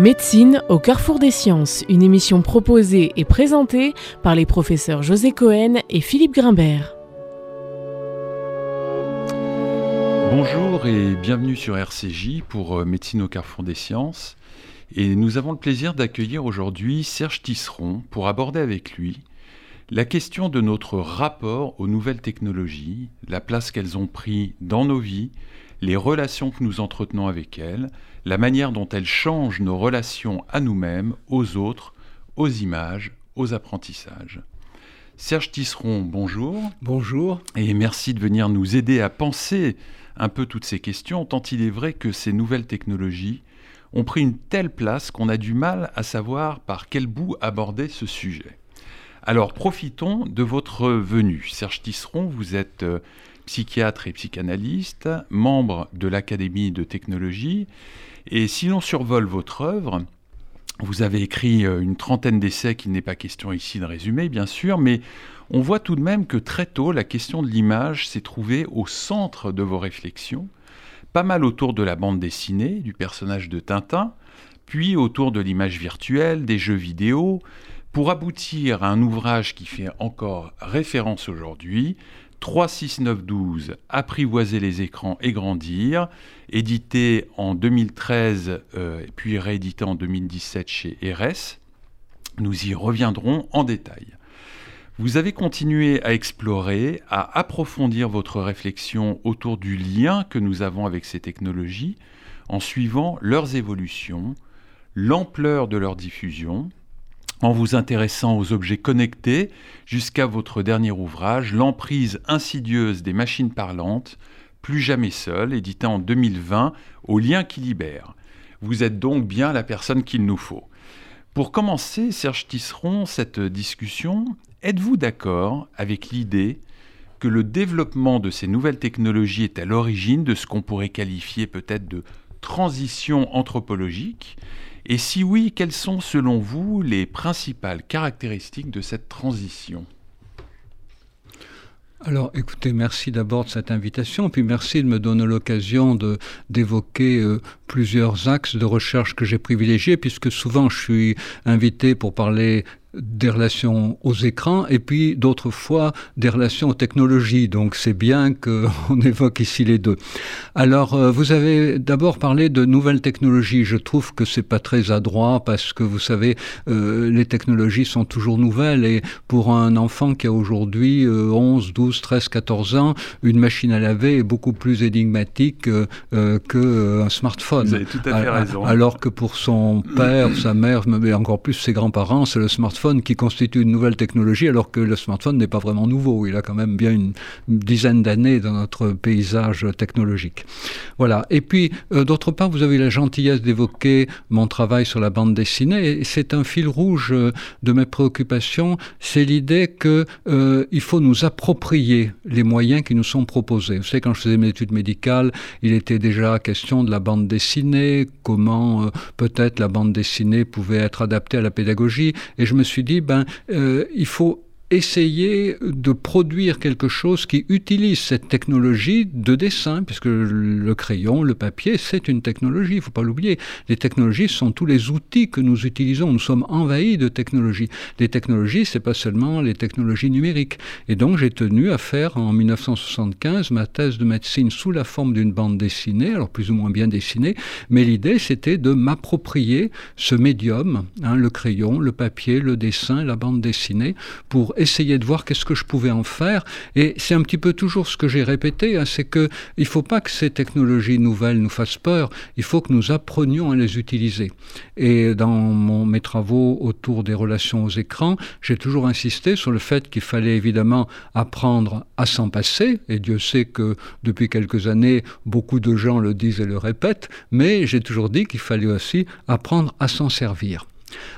Médecine au carrefour des sciences, une émission proposée et présentée par les professeurs José Cohen et Philippe Grimbert. Bonjour et bienvenue sur RCJ pour euh, Médecine au carrefour des sciences. Et nous avons le plaisir d'accueillir aujourd'hui Serge Tisseron pour aborder avec lui la question de notre rapport aux nouvelles technologies, la place qu'elles ont pris dans nos vies, les relations que nous entretenons avec elles, la manière dont elles changent nos relations à nous-mêmes, aux autres, aux images, aux apprentissages. Serge Tisseron, bonjour. Bonjour. Et merci de venir nous aider à penser un peu toutes ces questions, tant il est vrai que ces nouvelles technologies ont pris une telle place qu'on a du mal à savoir par quel bout aborder ce sujet. Alors profitons de votre venue. Serge Tisseron, vous êtes euh, psychiatre et psychanalyste, membre de l'Académie de technologie. Et si l'on survole votre œuvre, vous avez écrit euh, une trentaine d'essais qu'il n'est pas question ici de résumer, bien sûr, mais on voit tout de même que très tôt, la question de l'image s'est trouvée au centre de vos réflexions, pas mal autour de la bande dessinée, du personnage de Tintin, puis autour de l'image virtuelle, des jeux vidéo, pour aboutir à un ouvrage qui fait encore référence aujourd'hui, 36912 Apprivoiser les écrans et grandir, édité en 2013 euh, puis réédité en 2017 chez RS. Nous y reviendrons en détail. Vous avez continué à explorer, à approfondir votre réflexion autour du lien que nous avons avec ces technologies en suivant leurs évolutions, l'ampleur de leur diffusion, en vous intéressant aux objets connectés jusqu'à votre dernier ouvrage, L'emprise insidieuse des machines parlantes, plus jamais seul, édité en 2020, au lien qui libère. Vous êtes donc bien la personne qu'il nous faut. Pour commencer, Serge Tisseron, cette discussion, êtes-vous d'accord avec l'idée que le développement de ces nouvelles technologies est à l'origine de ce qu'on pourrait qualifier peut-être de transition anthropologique? Et si oui, quelles sont selon vous les principales caractéristiques de cette transition? Alors écoutez, merci d'abord de cette invitation, puis merci de me donner l'occasion d'évoquer euh, plusieurs axes de recherche que j'ai privilégiés, puisque souvent je suis invité pour parler des relations aux écrans et puis d'autres fois des relations aux technologies. Donc c'est bien qu'on évoque ici les deux. Alors euh, vous avez d'abord parlé de nouvelles technologies. Je trouve que c'est pas très adroit parce que vous savez euh, les technologies sont toujours nouvelles et pour un enfant qui a aujourd'hui 11, 12, 13, 14 ans, une machine à laver est beaucoup plus énigmatique euh, euh qu'un smartphone. Vous avez tout à fait raison. Alors que pour son père, sa mère, mais encore plus ses grands-parents, c'est le smartphone qui constitue une nouvelle technologie, alors que le smartphone n'est pas vraiment nouveau. Il a quand même bien une, dizaine d'années dans notre paysage technologique. Voilà. Et puis, euh, d'autre part, vous avez la gentillesse d'évoquer mon travail sur la bande dessinée. C'est un fil rouge euh, de mes préoccupations. C'est l'idée qu'il euh, faut nous approprier les moyens qui nous sont proposés. Vous savez, quand je faisais mes études médicales, il était déjà question de la bande dessinée, comment peut-être la bande dessinée pouvait être adaptée à la pédagogie. Et je me suis dit, ben, euh, il faut essayer de produire quelque chose qui utilise cette technologie de dessin, puisque le crayon, le papier, c'est une technologie, il ne faut pas l'oublier. Les technologies sont tous les outils que nous utilisons, nous sommes envahis de technologies. Les technologies, c'est pas seulement les technologies numériques. Et donc j'ai tenu à faire en 1975 ma thèse de médecine sous la forme d'une bande dessinée, alors plus ou moins bien dessinée, mais l'idée c'était de m'approprier ce médium, hein, le crayon, le papier, le dessin, la bande dessinée, pour essayer de voir qu'est-ce que je pouvais en faire. Et c'est un petit peu toujours ce que j'ai répété, hein, c'est que il faut pas que ces technologies nouvelles nous fassent peur. Il faut que nous apprenions à les utiliser. Et dans mon, mes travaux autour des relations aux écrans, j'ai toujours insisté sur le fait qu'il fallait évidemment apprendre à s'en passer. Et Dieu sait que depuis quelques années, beaucoup de gens le disent et le répètent. Mais j'ai toujours dit qu'il fallait aussi apprendre à s'en servir.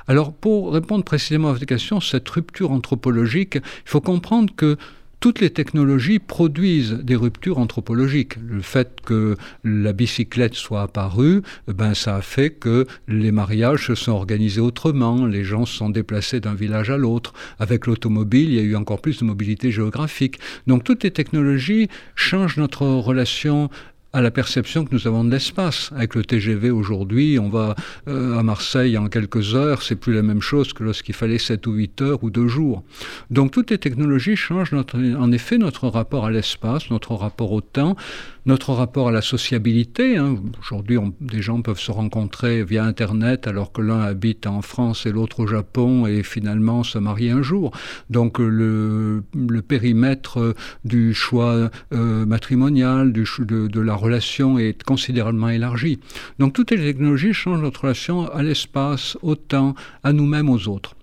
Alors, pour répondre précisément à votre question, cette rupture anthropologique, il faut comprendre que toutes les technologies produisent des ruptures anthropologiques. Le fait que la bicyclette soit apparue, ben ça a fait que les mariages se sont organisés autrement, les gens se sont déplacés d'un village à l'autre. Avec l'automobile, il y a eu encore plus de mobilité géographique. Donc toutes les technologies changent notre relation à la perception que nous avons de l'espace. Avec le TGV aujourd'hui, on va euh, à Marseille en quelques heures, c'est plus la même chose que lorsqu'il fallait 7 ou 8 heures ou 2 jours. Donc toutes les technologies changent notre, en effet notre rapport à l'espace, notre rapport au temps, notre rapport à la sociabilité. Hein. Aujourd'hui, des gens peuvent se rencontrer via Internet alors que l'un habite en France et l'autre au Japon et finalement se marier un jour. Donc le, le périmètre du choix euh, matrimonial, du, de, de la relation est considérablement élargi. Donc toutes les technologies changent notre relation à l'espace, au temps, à nous-mêmes, aux autres.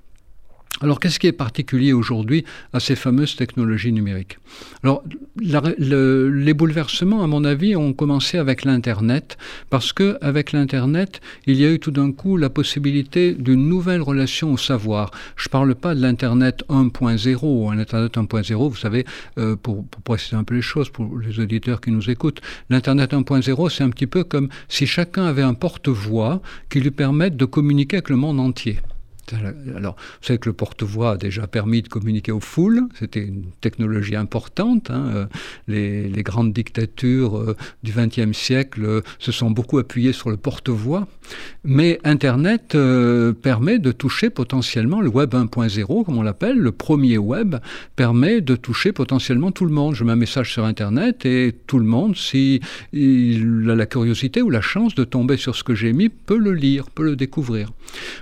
Alors, qu'est-ce qui est particulier aujourd'hui à ces fameuses technologies numériques? Alors, les bouleversements, à mon avis, ont commencé avec l'Internet, parce que avec l'Internet, il y a eu tout d'un coup la possibilité d'une nouvelle relation au savoir. Je ne parle pas de l'Internet 1.0. L'Internet 1.0, vous savez, euh, pour, pour préciser un peu les choses, pour les auditeurs qui nous écoutent, l'Internet 1.0, c'est un petit peu comme si chacun avait un porte-voix qui lui permette de communiquer avec le monde entier. Alors, vous savez que le porte-voix a déjà permis de communiquer aux foules, c'était une technologie importante. Hein. Euh, les, grandes dictatures euh, du XXe siècle euh, se sont beaucoup appuyées sur le porte-voix, mais Internet permet de toucher potentiellement le Web 1.0, comme on l'appelle, le premier Web, permet de toucher potentiellement tout le monde. Je mets un message sur Internet et tout le monde, si il a la curiosité ou la chance de tomber sur ce que j'ai mis, peut le lire, peut le découvrir.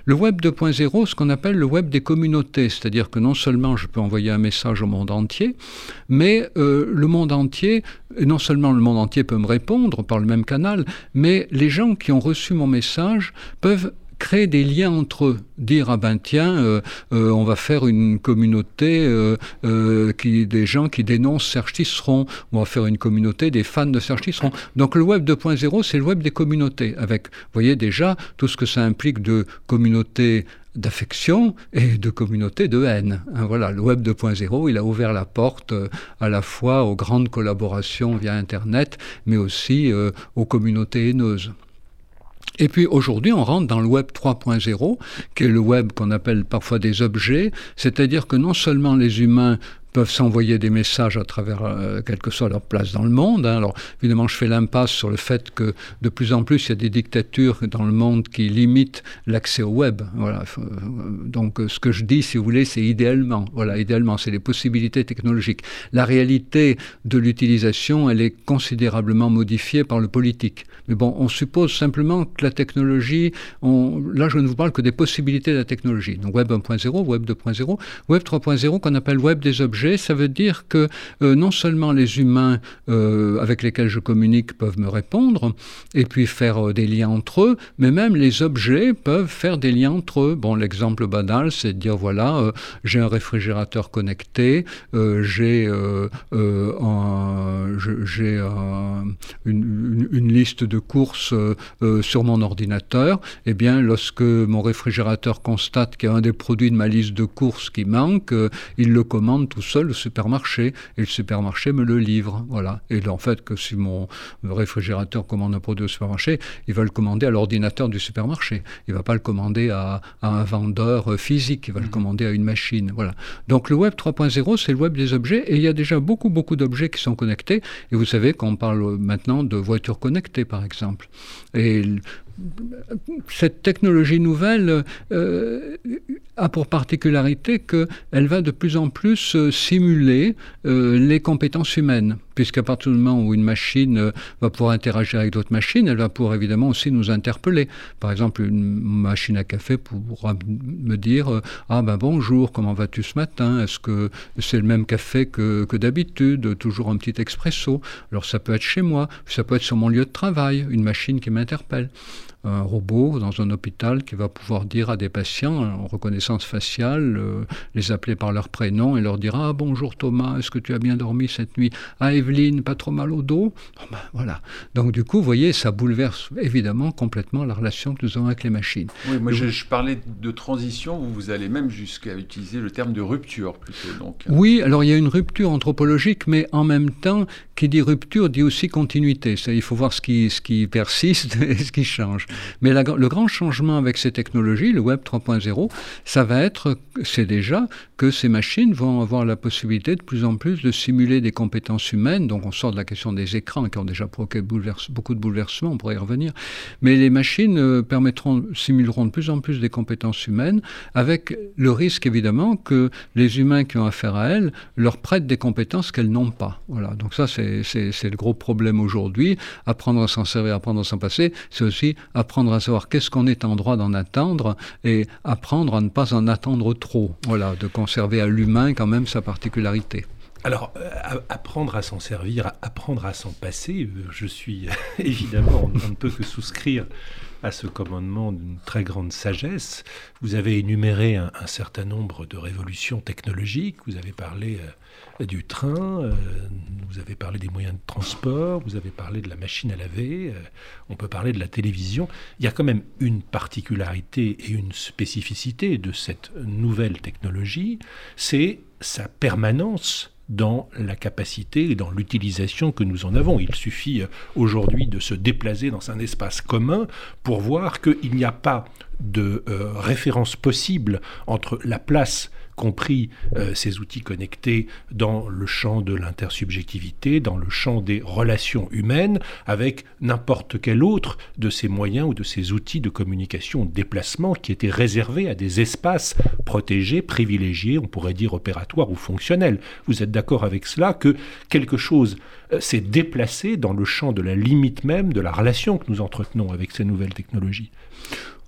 Le Web 2.0 ce qu'on appelle le web des communautés, c'est-à-dire que non seulement je peux envoyer un message au monde entier, mais euh, le monde entier, non seulement le monde entier peut me répondre par le même canal, mais les gens qui ont reçu mon message peuvent créer des liens entre eux, dire ah ben tiens, euh, euh, on va faire une communauté qui des gens qui dénoncent Serge Tisseron, on va faire une communauté des fans de Serge Tisseron. Donc le web 2.0, c'est le web des communautés, avec, vous voyez déjà tout ce que ça implique de communauté d'affection et de communauté de haine. Hein, voilà, le Web 2.0, il a ouvert la porte à la fois aux grandes collaborations via Internet, mais aussi aux communautés haineuses. Et puis aujourd'hui, on rentre dans le Web 3.0, qui est le web qu'on appelle parfois des objets, c'est-à-dire que non seulement les humains peuvent s'envoyer des messages à travers euh, quelle que soit leur place dans le monde. Hein. Alors évidemment, je fais l'impasse sur le fait que de plus en plus, il y a des dictatures dans le monde qui limitent l'accès au web. Voilà. Euh, donc ce que je dis, si vous voulez, c'est idéalement. Voilà, idéalement, c'est les possibilités technologiques. La réalité de l'utilisation, elle est considérablement modifiée par le politique. Mais bon, on suppose simplement que la technologie, là je ne vous parle que des possibilités de la technologie. Donc Web 1.0, Web 2.0, Web 3.0 qu'on appelle Web des objets ça veut dire que euh, non seulement les humains euh, avec lesquels je communique peuvent me répondre et puis faire euh, des liens entre eux, mais même les objets peuvent faire des liens entre eux. Bon, l'exemple banal, c'est de dire voilà, j'ai un réfrigérateur connecté, j'ai une, une, liste de courses sur mon ordinateur. Eh bien, lorsque mon réfrigérateur constate qu'il y a un des produits de ma liste de courses qui manque, il le commande tout seul au supermarché et le supermarché me le livre. Voilà. Et en fait, que si mon réfrigérateur commande un produit au supermarché, il va le commander à l'ordinateur du supermarché. Il ne va pas le commander à, un vendeur euh, physique, il va le mmh. commander à une machine. Voilà. Donc le Web 3.0, c'est le web des objets et il y a déjà beaucoup, beaucoup d'objets qui sont connectés. Et vous savez qu'on parle maintenant de voitures connectées, par exemple. Et cette technologie nouvelle euh, a pour particularité qu'elle va de plus en plus euh, simuler euh, les compétences humaines, puisqu'à partir du moment où une machine va pouvoir interagir avec d'autres machines, elle va pouvoir évidemment aussi nous interpeller. Par exemple, une machine à café pourra me dire Ah ben bonjour, comment vas-tu ce matin? Est-ce que c'est le même café que, que d'habitude? Toujours un petit expresso. Alors ça peut être chez moi, ça peut être sur mon lieu de travail, une machine qui m'interpelle un robot dans un hôpital qui va pouvoir dire à des patients en reconnaissance faciale, euh, les appeler par leur prénom et leur dire Ah bonjour Thomas, est-ce que tu as bien dormi cette nuit Ah Evelyne, pas trop mal au dos? Ben, Voilà. Donc du coup, vous voyez, ça bouleverse évidemment complètement la relation que nous avons avec les machines. Oui, moi je, parlais de transition, vous allez même jusqu'à utiliser le terme de rupture plutôt. Donc. Euh. Oui, alors il y a une rupture anthropologique, mais en même temps, qui dit rupture dit aussi continuité. Il faut voir ce qui, ce qui persiste et ce qui change. Mais le grand changement avec ces technologies, le Web 3.0, ça va être, c'est déjà que ces machines vont avoir la possibilité de plus en plus de simuler des compétences humaines. Donc on sort de la question des écrans qui ont déjà provoqué beaucoup de bouleversements, on pourrait y revenir. Mais les machines euh, permettront, simuleront de plus en plus des compétences humaines, avec le risque évidemment que les humains qui ont affaire à elles leur prêtent des compétences qu'elles n'ont pas. Voilà. Donc ça, c'est le gros problème aujourd'hui. Apprendre à s'en servir, apprendre à s'en passer, c'est aussi apprendre à savoir qu'est-ce qu'on est en droit d'en attendre et apprendre à ne pas en attendre trop. Voilà, de conserver à l'humain quand même sa particularité. Alors, euh, apprendre à s'en servir, apprendre à s'en passer, euh, je suis évidemment, on ne peut que souscrire à ce commandement d'une très grande sagesse. Vous avez énuméré un, certain nombre de révolutions technologiques, vous avez parlé euh, du train, vous avez parlé des moyens de transport, vous avez parlé de la machine à laver, on peut parler de la télévision. Il y a quand même une particularité et une spécificité de cette nouvelle technologie, c'est sa permanence dans la capacité et dans l'utilisation que nous en avons. Il suffit euh, aujourd'hui de se déplacer dans un espace commun pour voir qu'il n'y a pas de euh, référence possible entre la place compris euh, ces outils connectés dans le champ de l'intersubjectivité, dans le champ des relations humaines, avec n'importe quel autre de ces moyens ou de ces outils de communication, de déplacement qui étaient réservés à des espaces protégés, privilégiés, on pourrait dire opératoires ou fonctionnels. Vous êtes d'accord avec cela que quelque chose euh, s'est déplacé dans le champ de la limite même de la relation que nous entretenons avec ces nouvelles technologies?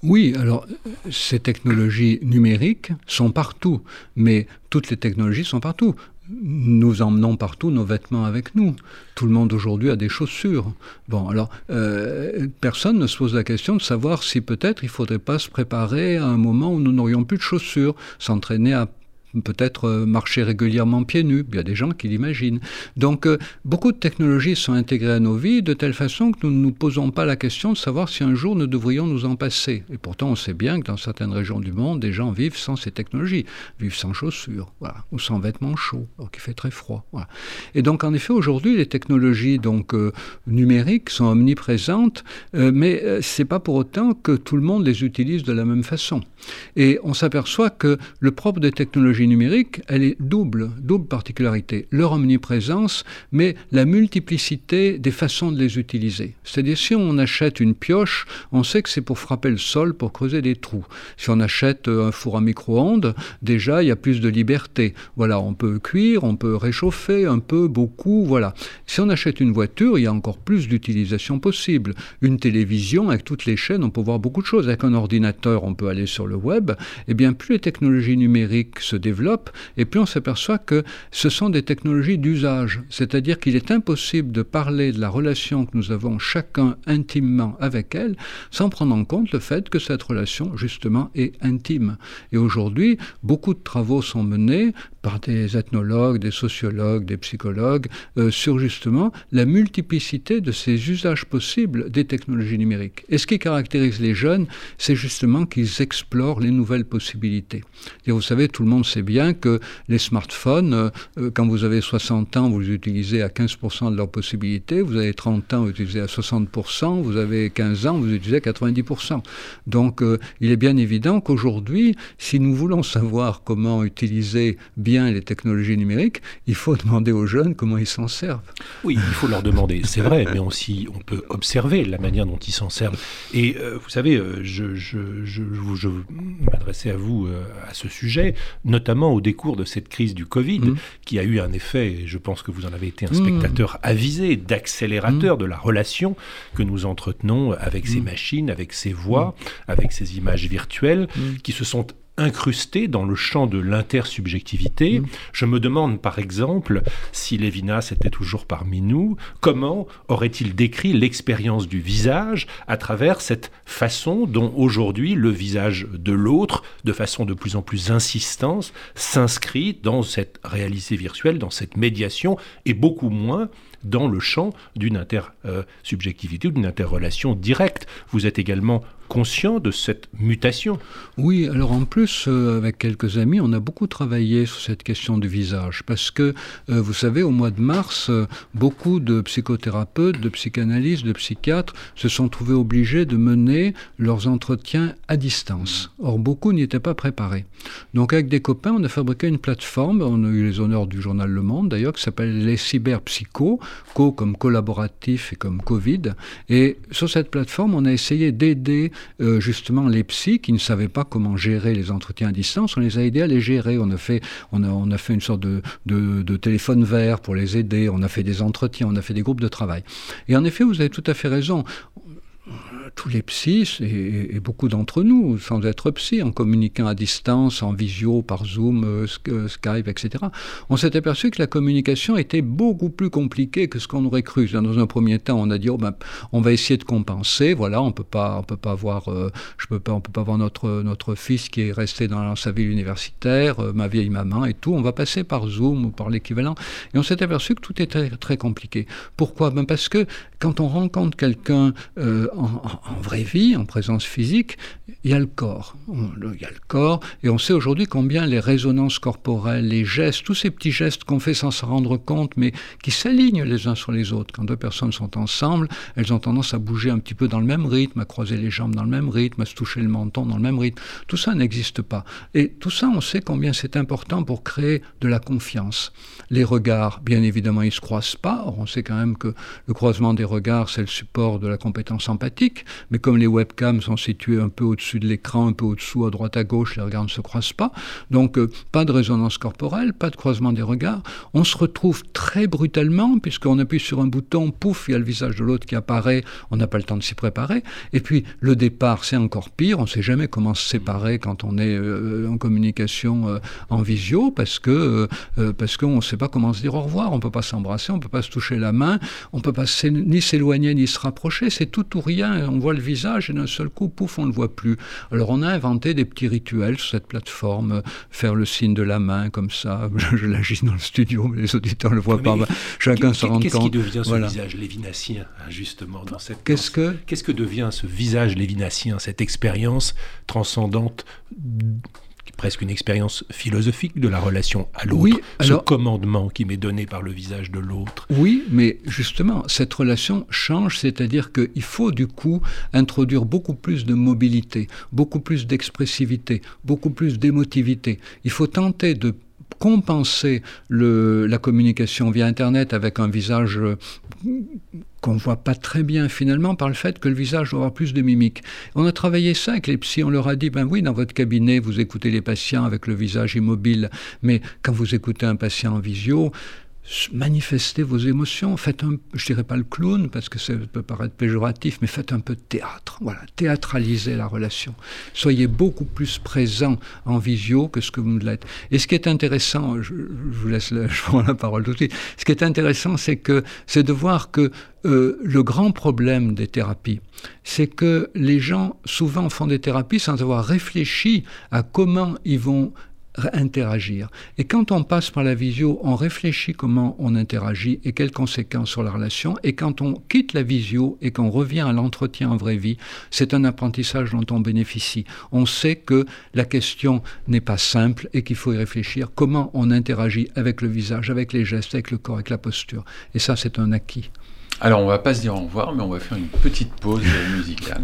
Oui, alors ces technologies numériques sont partout, mais toutes les technologies sont partout. Nous emmenons partout nos vêtements avec nous. Tout le monde aujourd'hui a des chaussures. Bon, alors euh, personne ne se pose la question de savoir si peut-être il ne faudrait pas se préparer à un moment où nous n'aurions plus de chaussures, s'entraîner à peut-être euh, marcher régulièrement pieds nus. Il y a des gens qui l'imaginent. Donc, euh, beaucoup de technologies sont intégrées à nos vies de telle façon que nous ne nous posons pas la question de savoir si un jour nous devrions nous en passer. Et pourtant, on sait bien que dans certaines régions du monde, des gens vivent sans ces technologies, vivent sans chaussures, ou sans vêtements chauds, alors qu'il fait très froid. Et donc, en effet, aujourd'hui, les technologies donc euh, numériques sont omniprésentes, mais c'est pas pour autant que tout le monde les utilise de la même façon. Et on s'aperçoit que le propre des technologies numériques, elle est double, double particularité. Leur omniprésence, mais la multiplicité des façons de les utiliser. C'est-à-dire, si on achète une pioche, on sait que c'est pour frapper le sol, pour creuser des trous. Si on achète un four à micro-ondes, déjà, il y a plus de liberté. Voilà, on peut cuire, on peut réchauffer un peu, beaucoup, voilà. Si on achète une voiture, il y a encore plus d'utilisation possible. Une télévision, avec toutes les chaînes, on peut voir beaucoup de choses. Avec un ordinateur, on peut aller sur le web. Eh bien, plus les technologies numériques se et puis on s'aperçoit que ce sont des technologies d'usage, c'est-à-dire qu'il est impossible de parler de la relation que nous avons chacun intimement avec elle sans prendre en compte le fait que cette relation, justement, est intime. Et aujourd'hui, beaucoup de travaux sont menés par des ethnologues, des sociologues, des psychologues, euh, sur justement la multiplicité de ces usages possibles des technologies numériques. Et ce qui caractérise les jeunes, c'est justement qu'ils explorent les nouvelles possibilités. Vous savez, tout le monde sait bien que les smartphones, euh, euh, quand vous avez 60 ans, vous les utilisez à 15% de leurs possibilités, vous avez 30 ans, vous utilisez à 60%, vous avez 15 ans, vous utilisez à 90%. Donc il est bien évident qu'aujourd'hui, si nous voulons savoir comment utiliser bien les technologies numériques, il faut demander aux jeunes comment ils s'en servent. Oui, il faut leur demander, c'est vrai, mais aussi on peut observer la manière dont ils s'en servent. Et euh, vous savez, euh, je, je, je, je m'adressais à vous euh, à ce sujet, notamment au décours de cette crise du Covid, mmh. qui a eu un effet, et je pense que vous en avez été un spectateur mmh. avisé, d'accélérateur mmh. de la relation que nous entretenons avec ces machines, avec ces voix, avec ces images virtuelles, qui se sont incrusté dans le champ de l'intersubjectivité. Mm. Je me demande par exemple si Lévinas était toujours parmi nous, comment aurait-il décrit l'expérience du visage à travers cette façon dont aujourd'hui le visage de l'autre, de façon de plus en plus insistante, s'inscrit dans cette réalité virtuelle, dans cette médiation, et beaucoup moins dans le champ d'une intersubjectivité ou d'une interrelation directe. Vous êtes également conscient de cette mutation. Oui, alors en plus, euh, avec quelques amis, on a beaucoup travaillé sur cette question du visage, parce que, euh, vous savez, au mois de mars, euh, beaucoup de psychothérapeutes, de psychanalystes, de psychiatres se sont trouvés obligés de mener leurs entretiens à distance. Or, beaucoup n'y étaient pas préparés. Donc, avec des copains, on a fabriqué une plateforme, on a eu les honneurs du journal Le Monde d'ailleurs, qui s'appelle les cyberpsychos, co comme collaboratif et comme Covid. Et sur cette plateforme, on a essayé d'aider euh, justement les psys qui ne savaient pas comment gérer les entretiens à distance. On les a aidés à les gérer. On a fait, on a, on a une sorte de téléphone vert pour les aider. On a fait des entretiens, on a fait des groupes de travail. Et en effet, vous avez tout à fait raison tous les psys, et, beaucoup d'entre nous, sans être psy, en communiquant à distance, en visio, par Zoom, euh, euh, Skype, etc., on s'est aperçu que la communication était beaucoup plus compliquée que ce qu'on aurait cru. Dans un premier temps, on a dit, oh ben, on va essayer de compenser, voilà, on peut pas, on peut pas voir, euh, notre, notre fils qui est resté dans sa ville universitaire, ma vieille maman et tout, on va passer par Zoom ou par l'équivalent. Et on s'est aperçu que tout était très, compliqué. Pourquoi? Ben Parce que quand on rencontre quelqu'un en vraie vie, en présence physique, il y a le corps. Il y a le corps, et on sait aujourd'hui combien les résonances corporelles, les gestes, tous ces petits gestes qu'on fait sans s'en rendre compte, mais qui s'alignent les uns sur les autres. Quand deux personnes sont ensemble, elles ont tendance à bouger un petit peu dans le même rythme, à croiser les jambes dans le même rythme, à se toucher le menton dans le même rythme. Tout ça n'existe pas. Et tout ça, on sait combien c'est important pour créer de la confiance. Les regards, bien évidemment, ils ne se croisent pas. Or, on sait quand même que le croisement des regards, c'est le support de la compétence empathique. Mais comme les webcams sont situés un peu au-dessus de l'écran, un peu au-dessous, à droite, à gauche, les regards ne se croisent pas. Donc, euh, pas de résonance corporelle, pas de croisement des regards. On se retrouve très brutalement, puisqu'on appuie sur un bouton, pouf, il y a le visage de l'autre qui apparaît, on n'a pas le temps de s'y préparer. Et puis, le départ, c'est encore pire, on ne sait jamais comment se séparer quand on est euh, en communication euh, en visio, parce que parce qu'on ne sait pas comment se dire au revoir, on ne peut pas s'embrasser, on ne peut pas se toucher la main, on ne peut pas ni s'éloigner ni se rapprocher, c'est tout ou rien, voit le visage et d'un seul coup, pouf, on ne le voit plus. Alors on a inventé des petits rituels sur cette plateforme, faire le signe de la main comme ça, je, l'agis dans le studio, mais les auditeurs ne le voient pas, chacun se rend compte. Qu'est-ce qui devient ce visage lévinassien, justement, dans cette... Qu'est-ce que... Qu'est-ce que devient ce visage lévinassien, cette expérience transcendante presque une expérience philosophique de la relation à l'autre, oui, ce commandement qui m'est donné par le visage de l'autre. Oui, mais justement, cette relation change, c'est-à-dire qu'il faut du coup introduire beaucoup plus de mobilité, beaucoup plus d'expressivité, beaucoup plus d'émotivité. Il faut tenter de compenser le, la communication via Internet avec un visage qu'on ne voit pas très bien finalement par le fait que le visage doit avoir plus de mimique. On a travaillé ça avec les psys, on leur a dit, ben oui, dans votre cabinet, vous écoutez les patients avec le visage immobile, mais quand vous écoutez un patient en visio, manifestez vos émotions, faites un, je dirais pas le clown parce que ça peut paraître péjoratif, mais faites un peu de théâtre. Voilà, théâtralisez la relation. Soyez beaucoup plus présent en visio que ce que vous l'êtes. Et ce qui est intéressant, je, vous laisse la, je prends la parole tout de suite. Ce qui est intéressant, c'est que c'est de voir que euh, le grand problème des thérapies, c'est que les gens souvent font des thérapies sans avoir réfléchi à comment ils vont interagir. Et quand on passe par la visio, on réfléchit comment on interagit et quelles conséquences sur la relation. Et quand on quitte la visio et qu'on revient à l'entretien en vraie vie, c'est un apprentissage dont on bénéficie. On sait que la question n'est pas simple et qu'il faut y réfléchir. Comment on interagit avec le visage, avec les gestes, avec le corps, avec la posture. Et ça, c'est un acquis. Alors, on va pas se dire au revoir, mais on va faire une petite pause musicale.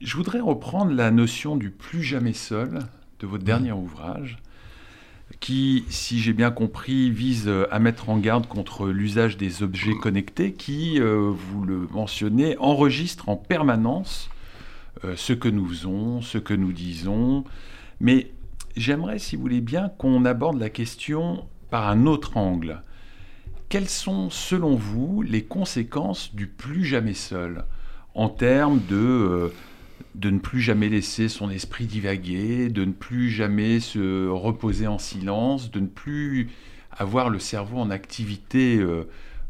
je voudrais reprendre la notion du plus jamais seul de votre dernier ouvrage, qui, si j'ai bien compris, vise à mettre en garde contre l'usage des objets connectés qui, euh, vous le mentionnez, enregistrent en permanence euh, ce que nous faisons, ce que nous disons. Mais j'aimerais, si vous voulez bien, qu'on aborde la question par un autre angle. Quelles sont, selon vous, les conséquences du plus jamais seul en termes de... Euh, de ne plus jamais laisser son esprit divaguer, de ne plus jamais se reposer en silence, de ne plus avoir le cerveau en activité euh,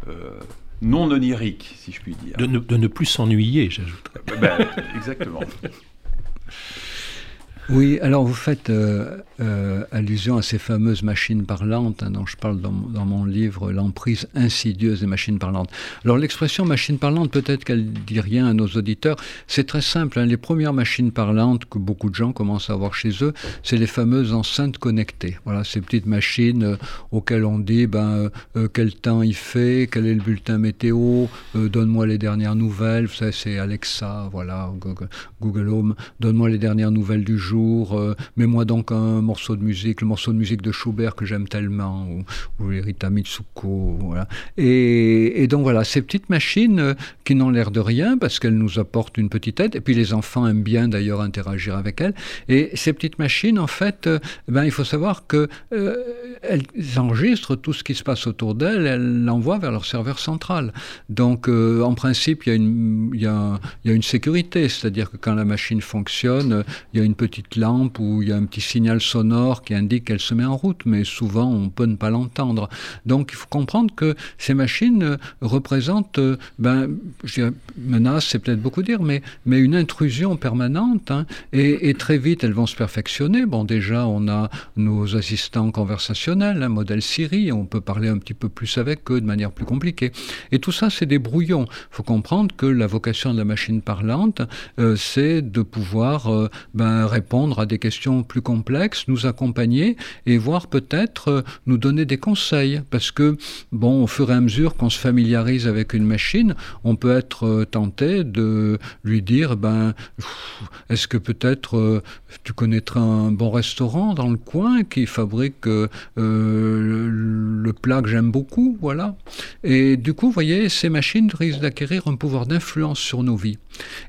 euh, non onirique, si je puis dire. De ne, de ne plus s'ennuyer, j'ajouterais. Ben, exactement. Oui, alors vous faites euh, euh, allusion à ces fameuses machines parlantes hein, dont je parle dans, mon livre L'emprise insidieuse des machines parlantes. Alors l'expression machine parlante, peut-être qu'elle dit rien à nos auditeurs, c'est très simple. Hein, les premières machines parlantes que beaucoup de gens commencent à avoir chez eux, c'est les fameuses enceintes connectées. Voilà, ces petites machines euh, auxquelles on dit ben, quel temps il fait, quel est le bulletin météo, donne-moi les dernières nouvelles. Vous savez, c'est Alexa, voilà, Google Home, donne-moi les dernières nouvelles du jour euh, mets-moi donc un morceau de musique, le morceau de musique de Schubert que j'aime tellement, ou, ou Rita Mitsuko, voilà. Et, donc voilà, ces petites machines euh, qui n'ont l'air de rien parce qu'elles nous apportent une petite aide, et puis les enfants aiment bien d'ailleurs interagir avec elles. Et ces petites machines, en fait, euh, ben, il faut savoir que elles enregistrent tout ce qui se passe autour d'elles, elles l'envoient vers leur serveur central. Donc, en principe, il y, y y a une sécurité, c'est-à-dire que quand la machine fonctionne, il y a une petite lampe ou il y a un petit signal sonore qui indique qu'elle se met en route, mais souvent on peut ne pas l'entendre. Donc, il faut comprendre que ces machines représentent, ben, je dirais, menace, c'est peut-être beaucoup dire, mais, mais une intrusion permanente, hein, et, très vite elles vont se perfectionner. Bon, déjà, on a nos assistants conversationnels, un modèle Siri, on peut parler un petit peu plus avec eux de manière plus compliquée. Et tout ça, c'est des brouillons. Il faut comprendre que la vocation de la machine parlante, euh, c'est de pouvoir euh, ben, répondre à des questions plus complexes, nous accompagner et voir peut-être euh, nous donner des conseils. Parce que, bon, au fur et à mesure qu'on se familiarise avec une machine, on peut être euh, tenté de lui dire, ben, est-ce que peut-être euh, tu connaîtras un bon restaurant dans le coin qui fabrique le plat que j'aime beaucoup, voilà. Et du coup, vous voyez, ces machines risquent d'acquérir un pouvoir d'influence sur nos vies.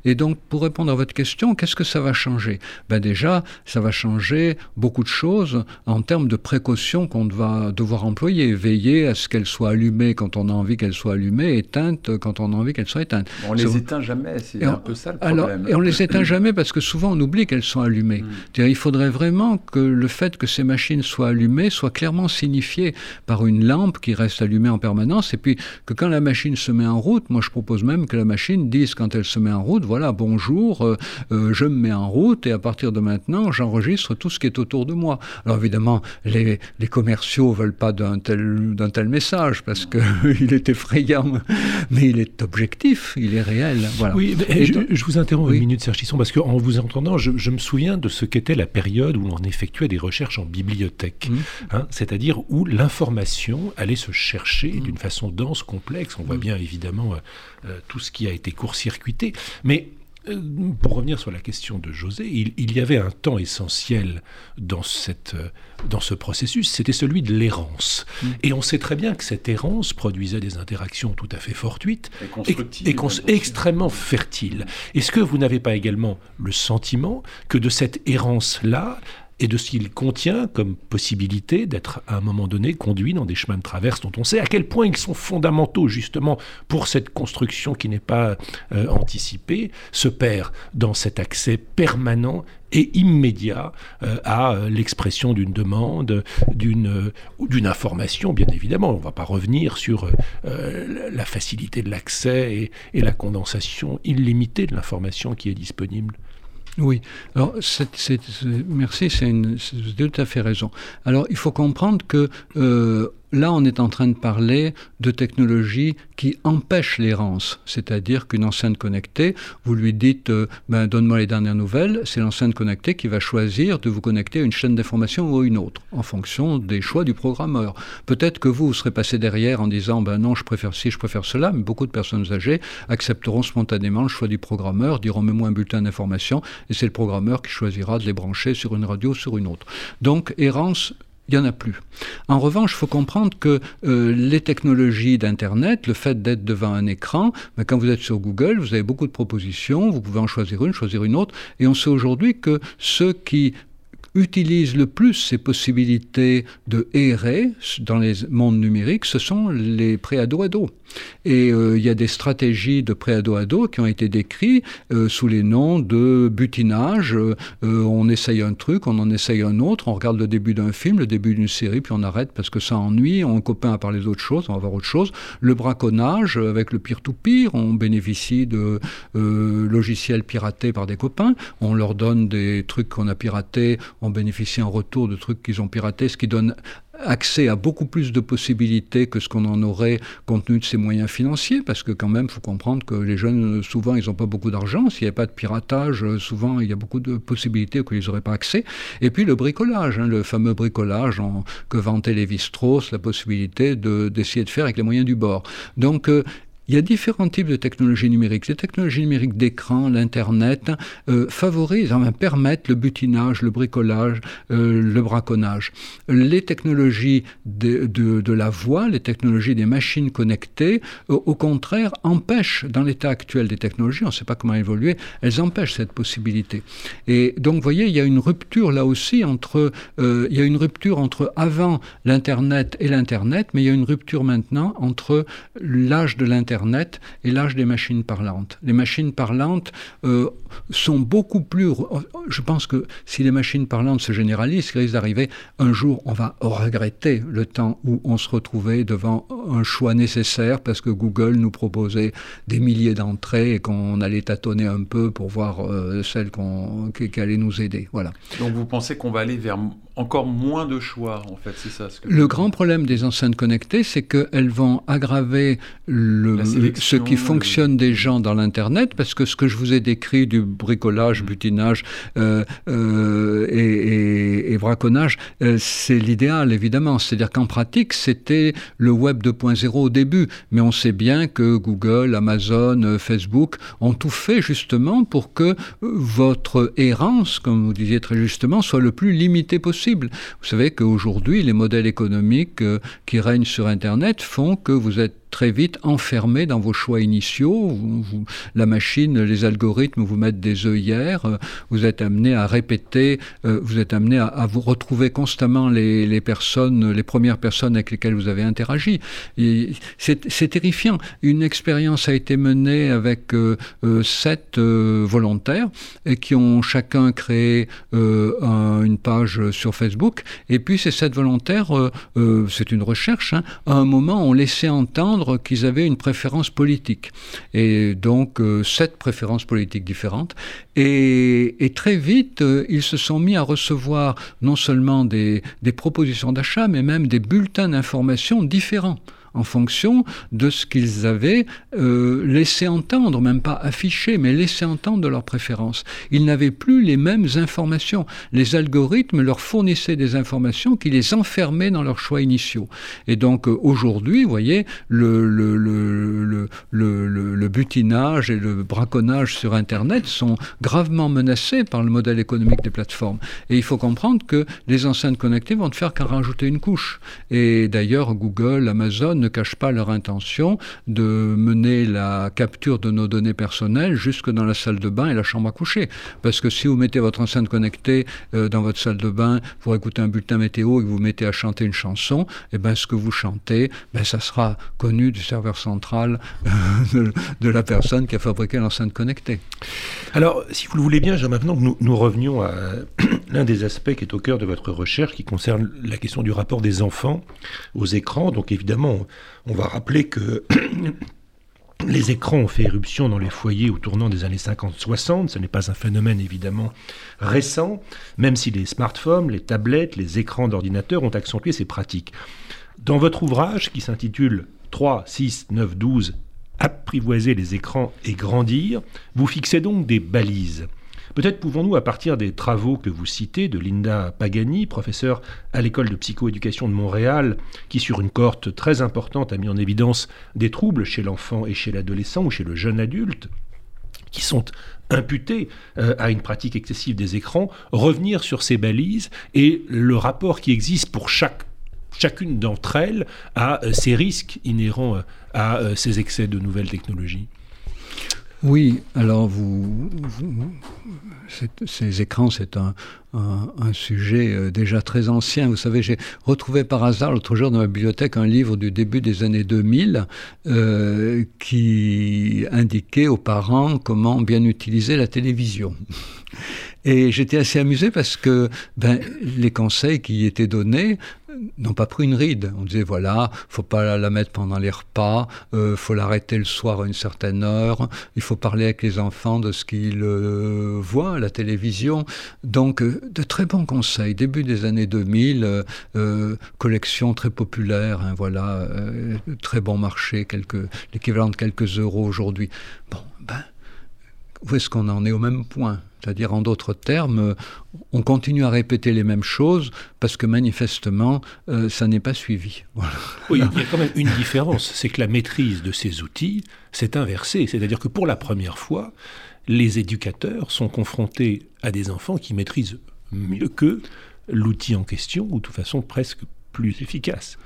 Et donc, pour répondre à votre question, qu'est-ce que ça va changer? Ben déjà, ça va changer beaucoup de choses en termes de précautions qu'on va devoir employer. Veiller à ce qu'elles soient allumées quand on a envie qu'elles soient allumées, éteintes quand on a envie qu'elles soient éteintes. On les éteint jamais, c'est un peu ça le problème. Alors, et on les éteint jamais parce que souvent on oublie qu'elles sont allumées. Mm. Il faudrait vraiment que le fait que ces machines soient allumées soit clairement signifié par une lampe qui reste allumée en permanence et puis que quand la machine se met en route, moi je propose même que la machine dise quand elle se met en route, voilà, bonjour, euh, euh, je me mets en route et à partir de maintenant, j'enregistre tout ce qui est autour de moi. Alors évidemment, les, les commerciaux veulent pas d'un tel, d'un tel message parce qu'il est effrayant, mais il est objectif, il est réel. Voilà. Oui, je, vous interromps une minute, Serge Tisson, parce qu'en vous entendant, je, me souviens de ce qu'était la période où on effectuait des recherches en bibliothèque, mmh. hein, c'est-à-dire où l'information allait se chercher mmh. d'une façon dense, complexe. On voit mmh. bien évidemment euh, euh, tout ce qui a été court-circuité, mais pour revenir sur la question de José, il, y avait un temps essentiel dans, cette, euh, dans ce processus, c'était celui de l'errance. Mm. Et on sait très bien que cette errance produisait des interactions tout à fait fortuites et, et, extrêmement fertiles. Est-ce que vous n'avez pas également le sentiment que de cette errance-là et de ce qu'il contient comme possibilité d'être à un moment donné conduit dans des chemins de traverse dont on sait à quel point ils sont fondamentaux justement pour cette construction qui n'est pas euh, anticipée, se perd dans cet accès permanent et immédiat euh, à euh, l'expression d'une demande, d'une information, bien évidemment. On ne va pas revenir sur la facilité de l'accès et la condensation illimitée de l'information qui est disponible. Oui, alors merci, c'est tout à fait raison. Alors il faut comprendre que euh, Là, on est en train de parler de technologies qui empêchent l'errance, c'est-à-dire qu'une enceinte connectée, vous lui dites euh, ben, donne-moi les dernières nouvelles, c'est l'enceinte connectée qui va choisir de vous connecter à une chaîne d'information ou à une autre, en fonction des choix du programmeur. Peut-être que vous, vous serez passé derrière en disant ben non, je préfère ci, je préfère cela, mais beaucoup de personnes âgées accepteront spontanément le choix du programmeur, diront mets-moi un bulletin d'information, et c'est le programmeur qui choisira de les brancher sur une radio ou sur une autre. Donc, errance il n'y en a plus. En revanche, il faut comprendre que euh, les technologies d'Internet, le fait d'être devant un écran, ben, quand vous êtes sur Google, vous avez beaucoup de propositions, vous pouvez en choisir une, choisir une autre, et on sait aujourd'hui que ceux qui utilisent le plus ces possibilités de errer dans les mondes numériques, ce sont les préado-ados. Et euh, il y a des stratégies de préado-ado qui ont été décrites euh, sous les noms de butinage. Euh, on essaye un truc, on en essaye un autre, on regarde le début d'un film, le début d'une série, puis on arrête parce que ça ennuie, on copain à parler d'autre chose, on va voir autre chose. Le braconnage avec le pire-to-pire, on bénéficie de logiciels piratés par des copains, on leur donne des trucs qu'on a piratés, on bénéficie en retour de trucs qu'ils ont piratés, ce qui donne accès à beaucoup plus de possibilités que ce qu'on en aurait compte tenu de ses moyens financiers, parce que quand même, il faut comprendre que les jeunes, souvent, ils n'ont pas beaucoup d'argent. S'il n'y a pas de piratage, souvent, il y a beaucoup de possibilités auxquelles ils n'auraient pas accès. Et puis le bricolage, hein, le fameux bricolage en, que vantait Lévi-Strauss, la possibilité d'essayer de, faire avec les moyens du bord. Donc, euh, il y a différents types de technologies numériques. Les technologies numériques d'écran, l'Internet, euh, favorisent, enfin, permettent le butinage, le bricolage, euh, le braconnage. Les technologies de, la voix, les technologies des machines connectées, euh, au contraire, empêchent, dans l'état actuel des technologies, on ne sait pas comment évoluer, elles empêchent cette possibilité. Et donc, vous voyez, il y a une rupture là aussi entre, il y a une rupture entre avant l'Internet et l'Internet, mais il y a une rupture maintenant entre l'âge de l'Internet et l'âge des machines parlantes. Les machines parlantes euh, sont beaucoup plus... Je pense que si les machines parlantes se généralisent, risque d'arriver un jour, on va regretter le temps où on se retrouvait devant un choix nécessaire parce que Google nous proposait des milliers d'entrées et qu'on allait tâtonner un peu pour voir euh, celle qui, allait nous aider. Voilà. Donc vous pensez qu'on va aller vers encore moins de choix, en fait, c'est ça ce que Le grand problème des enceintes connectées, c'est qu'elles vont aggraver le, ce qui fonctionne des gens dans l'Internet, parce que ce que je vous ai décrit du bricolage, mm. butinage euh, euh, et, et, braconnage, euh, c'est l'idéal, évidemment. C'est-à-dire qu'en pratique, c'était le Web 2.0 au début, mais on sait bien que Google, Amazon, Facebook ont tout fait justement pour que votre errance, comme vous disiez très justement, soit le plus limitée possible. Vous savez qu'aujourd'hui, les modèles économiques euh, qui règnent sur Internet font que vous êtes très vite enfermé dans vos choix initiaux. la machine, les algorithmes vous mettent des œillères. Euh, vous êtes amené à répéter, euh, vous êtes amené à, vous retrouver constamment les, personnes, les premières personnes avec lesquelles vous avez interagi. C'est terrifiant. Une expérience a été menée avec euh, sept volontaires et qui ont chacun créé une page sur Facebook. Et puis ces sept volontaires, c'est une recherche, hein, à un moment ont laissé entendre qu'ils avaient une préférence politique. Et donc, euh, sept préférences politiques différentes. Et, très vite, euh, ils se sont mis à recevoir non seulement des propositions d'achat, mais même des bulletins d'information différents en fonction de ce qu'ils avaient euh, laissé entendre, même pas affiché, mais laissé entendre de leurs préférences. Ils n'avaient plus les mêmes informations. Les algorithmes leur fournissaient des informations qui les enfermaient dans leurs choix initiaux. Et donc euh, aujourd'hui, vous voyez, le, le, butinage et le braconnage sur Internet sont gravement menacés par le modèle économique des plateformes. Et il faut comprendre que les enceintes connectées vont ne faire qu'en rajouter une couche. Et d'ailleurs, Google, Amazon, ne cachent pas leur intention de mener la capture de nos données personnelles jusque dans la salle de bain et la chambre à coucher. Parce que si vous mettez votre enceinte connectée euh, dans votre salle de bain pour écouter un bulletin météo et que vous mettez à chanter une chanson, et eh ben, ce que vous chantez, ben, ça sera connu du serveur central euh, de, la personne qui a fabriqué l'enceinte connectée. Alors, si vous le voulez bien, maintenant que nous, nous revenions à l'un des aspects qui est au cœur de votre recherche, qui concerne la question du rapport des enfants aux écrans. Donc évidemment, on va rappeler que les écrans ont fait éruption dans les foyers au tournant des années 50-60. Ce n'est pas un phénomène évidemment récent, même si les smartphones, les tablettes, les écrans d'ordinateur ont accentué ces pratiques. Dans votre ouvrage qui s'intitule 3, 6, 9, 12, Apprivoiser les écrans et grandir, vous fixez donc des balises. Peut-être pouvons-nous, à partir des travaux que vous citez de Linda Pagani, professeure à l'école de psychoéducation de Montréal, qui sur une cohorte très importante a mis en évidence des troubles chez l'enfant et chez l'adolescent ou chez le jeune adulte, qui sont imputés euh, à une pratique excessive des écrans, revenir sur ces balises et le rapport qui existe pour chacune d'entre elles à euh, ces risques inhérents euh, à ces excès de nouvelles technologies oui, alors vous, ces écrans, c'est un, sujet euh, déjà très ancien. Vous savez, j'ai retrouvé par hasard l'autre jour dans ma bibliothèque un livre du début des années 2000 euh, qui indiquait aux parents comment bien utiliser la télévision. Et j'étais assez amusé parce que ben, les conseils qui y étaient donnés n'ont pas pris une ride. On disait voilà, faut pas la mettre pendant les repas, euh, faut l'arrêter le soir à une certaine heure, il faut parler avec les enfants de ce qu'ils euh, voient à la télévision. Donc euh, de très bons conseils. Début des années 2000, euh, collection très populaire, hein, voilà, très bon marché, l'équivalent de quelques euros aujourd'hui. Bon, ben où est-ce qu'on en est au même point c'est-à-dire, en d'autres termes, on continue à répéter les mêmes choses parce que manifestement, euh, ça n'est pas suivi. Il y a quand même une différence, c'est que la maîtrise de ces outils s'est inversée. C'est-à-dire que pour la première fois, les éducateurs sont confrontés à des enfants qui maîtrisent mieux que l'outil en question, ou de toute façon presque plus efficace.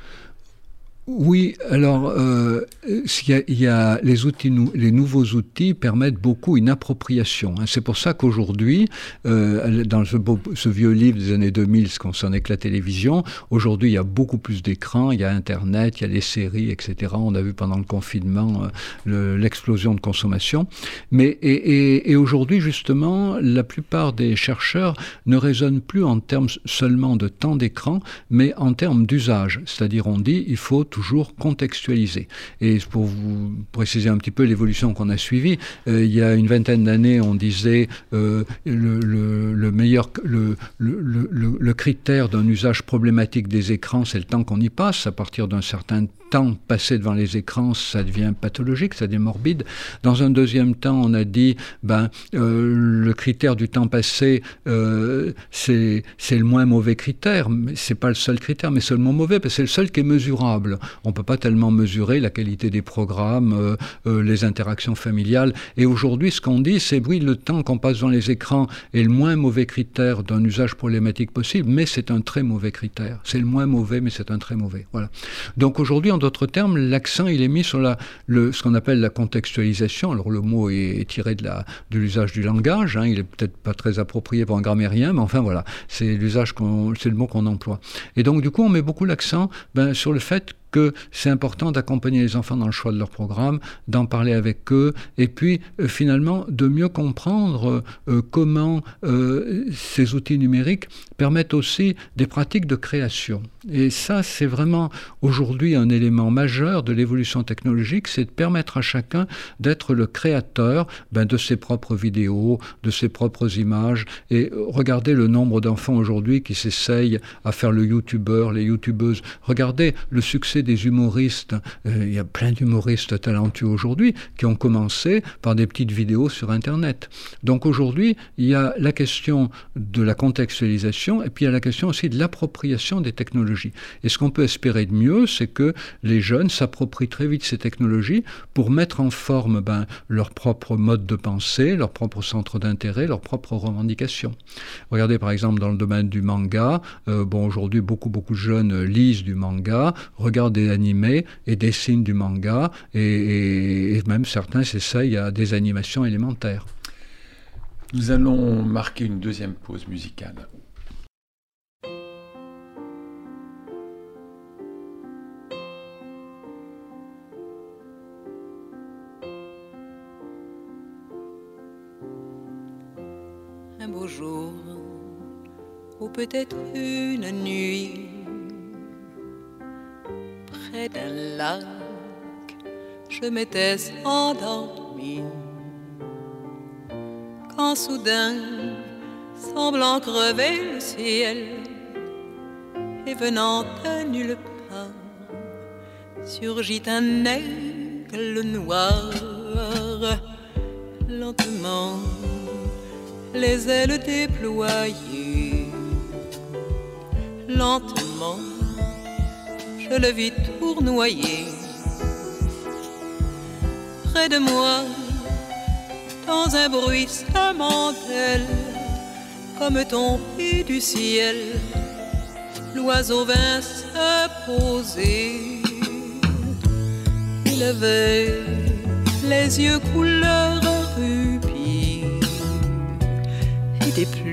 Oui, alors euh, il y, a, les outils, les nouveaux outils permettent beaucoup une appropriation. Hein. C'est pour ça qu'aujourd'hui, euh, dans ce, ce, vieux livre des années 2000, ce concernait que la télévision, aujourd'hui il y a beaucoup plus d'écrans, il y a Internet, il y a les séries, etc. On a vu pendant le confinement euh, l'explosion de consommation. Mais et, et, et aujourd'hui justement, la plupart des chercheurs ne raisonnent plus en termes seulement de temps d'écran, mais en termes d'usage. C'est-à-dire on dit il faut toujours contextualisé. Et pour vous préciser un petit peu l'évolution qu'on a suivie, euh, il y a une vingtaine d'années, on disait euh, le, le, meilleur, le, le critère d'un usage problématique des écrans, c'est le temps qu'on y passe. À partir d'un certain temps passé devant les écrans, ça devient pathologique, ça devient morbide. Dans un deuxième temps, on a dit, ben, euh, le critère du temps passé, euh, c'est le moins mauvais critère. Mais c'est pas le seul critère, mais moins mauvais, parce que c'est le seul qui est mesurable. On peut pas tellement mesurer la qualité des programmes, euh, les interactions familiales. Et aujourd'hui, ce qu'on dit, c'est oui, le temps qu'on passe devant les écrans est le moins mauvais critère d'un usage problématique possible, mais c'est un très mauvais critère. C'est le moins mauvais, mais c'est un très mauvais. Voilà. Donc aujourd'hui, en d'autres termes, l'accent il est mis sur la, ce qu'on appelle la contextualisation. Alors le mot est, tiré de, l'usage du langage. Hein. il est peut-être pas très approprié pour un grammairien, mais enfin voilà, c'est l'usage c'est le mot qu'on emploie. Et donc du coup, on met beaucoup l'accent ben, sur le fait que c'est important d'accompagner les enfants dans le choix de leur programme, d'en parler avec eux, et puis euh, finalement de mieux comprendre euh, comment euh, ces outils numériques permettent aussi des pratiques de création. Et ça, c'est vraiment aujourd'hui un élément majeur de l'évolution technologique, c'est de permettre à chacun d'être le créateur ben, de ses propres vidéos, de ses propres images. Et regardez le nombre d'enfants aujourd'hui qui s'essayent à faire le youtubeur, les youtubeuses. Regardez le succès des humoristes. Euh, il y a plein d'humoristes talentueux aujourd'hui qui ont commencé par des petites vidéos sur Internet. Donc aujourd'hui, il y a la question de la contextualisation et puis il y a la question aussi de l'appropriation des technologies. Et ce qu'on peut espérer de mieux, c'est que les jeunes s'approprient très vite ces technologies pour mettre en forme ben, leur propre mode de pensée, leur propre centre d'intérêt, leurs propres revendications. Regardez par exemple dans le domaine du manga, euh, bon aujourd'hui beaucoup beaucoup de jeunes lisent du manga, regardent des animés et dessinent du manga et, et même certains s'essayent à des animations élémentaires. Nous allons marquer une deuxième pause musicale. Ou peut-être une nuit près d'un lac, je m'étais endormi. Quand soudain, semblant crever le ciel et venant de nulle part, surgit un aigle noir lentement les ailes déployées. Lentement, je le vis tournoyer. Près de moi, dans un bruit bruissement comme tombé du ciel, l'oiseau vint se poser. Il avait les yeux couleur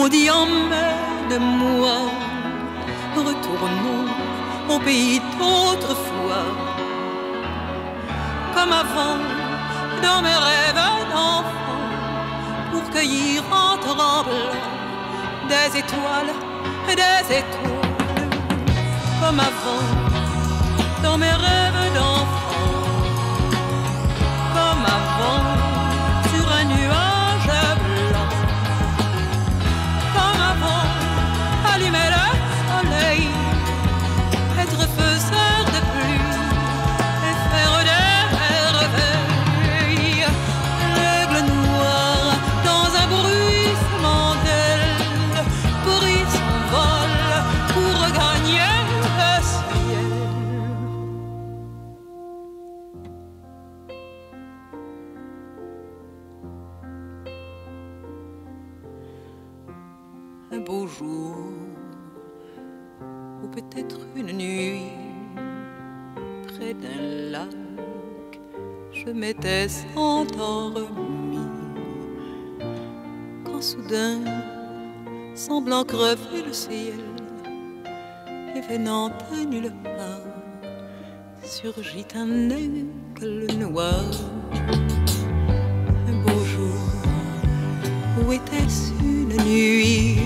on dit emmène-moi, retournons au pays d'autrefois, comme avant, dans mes rêves d'enfant, pour cueillir en tremblant des étoiles, des étoiles, comme avant, dans mes rêves d'enfant, je m'étais endormi. Quand soudain, semblant crever le ciel, et venant à nulle part, surgit un aigle noir. Un beau jour, où était-ce une nuit?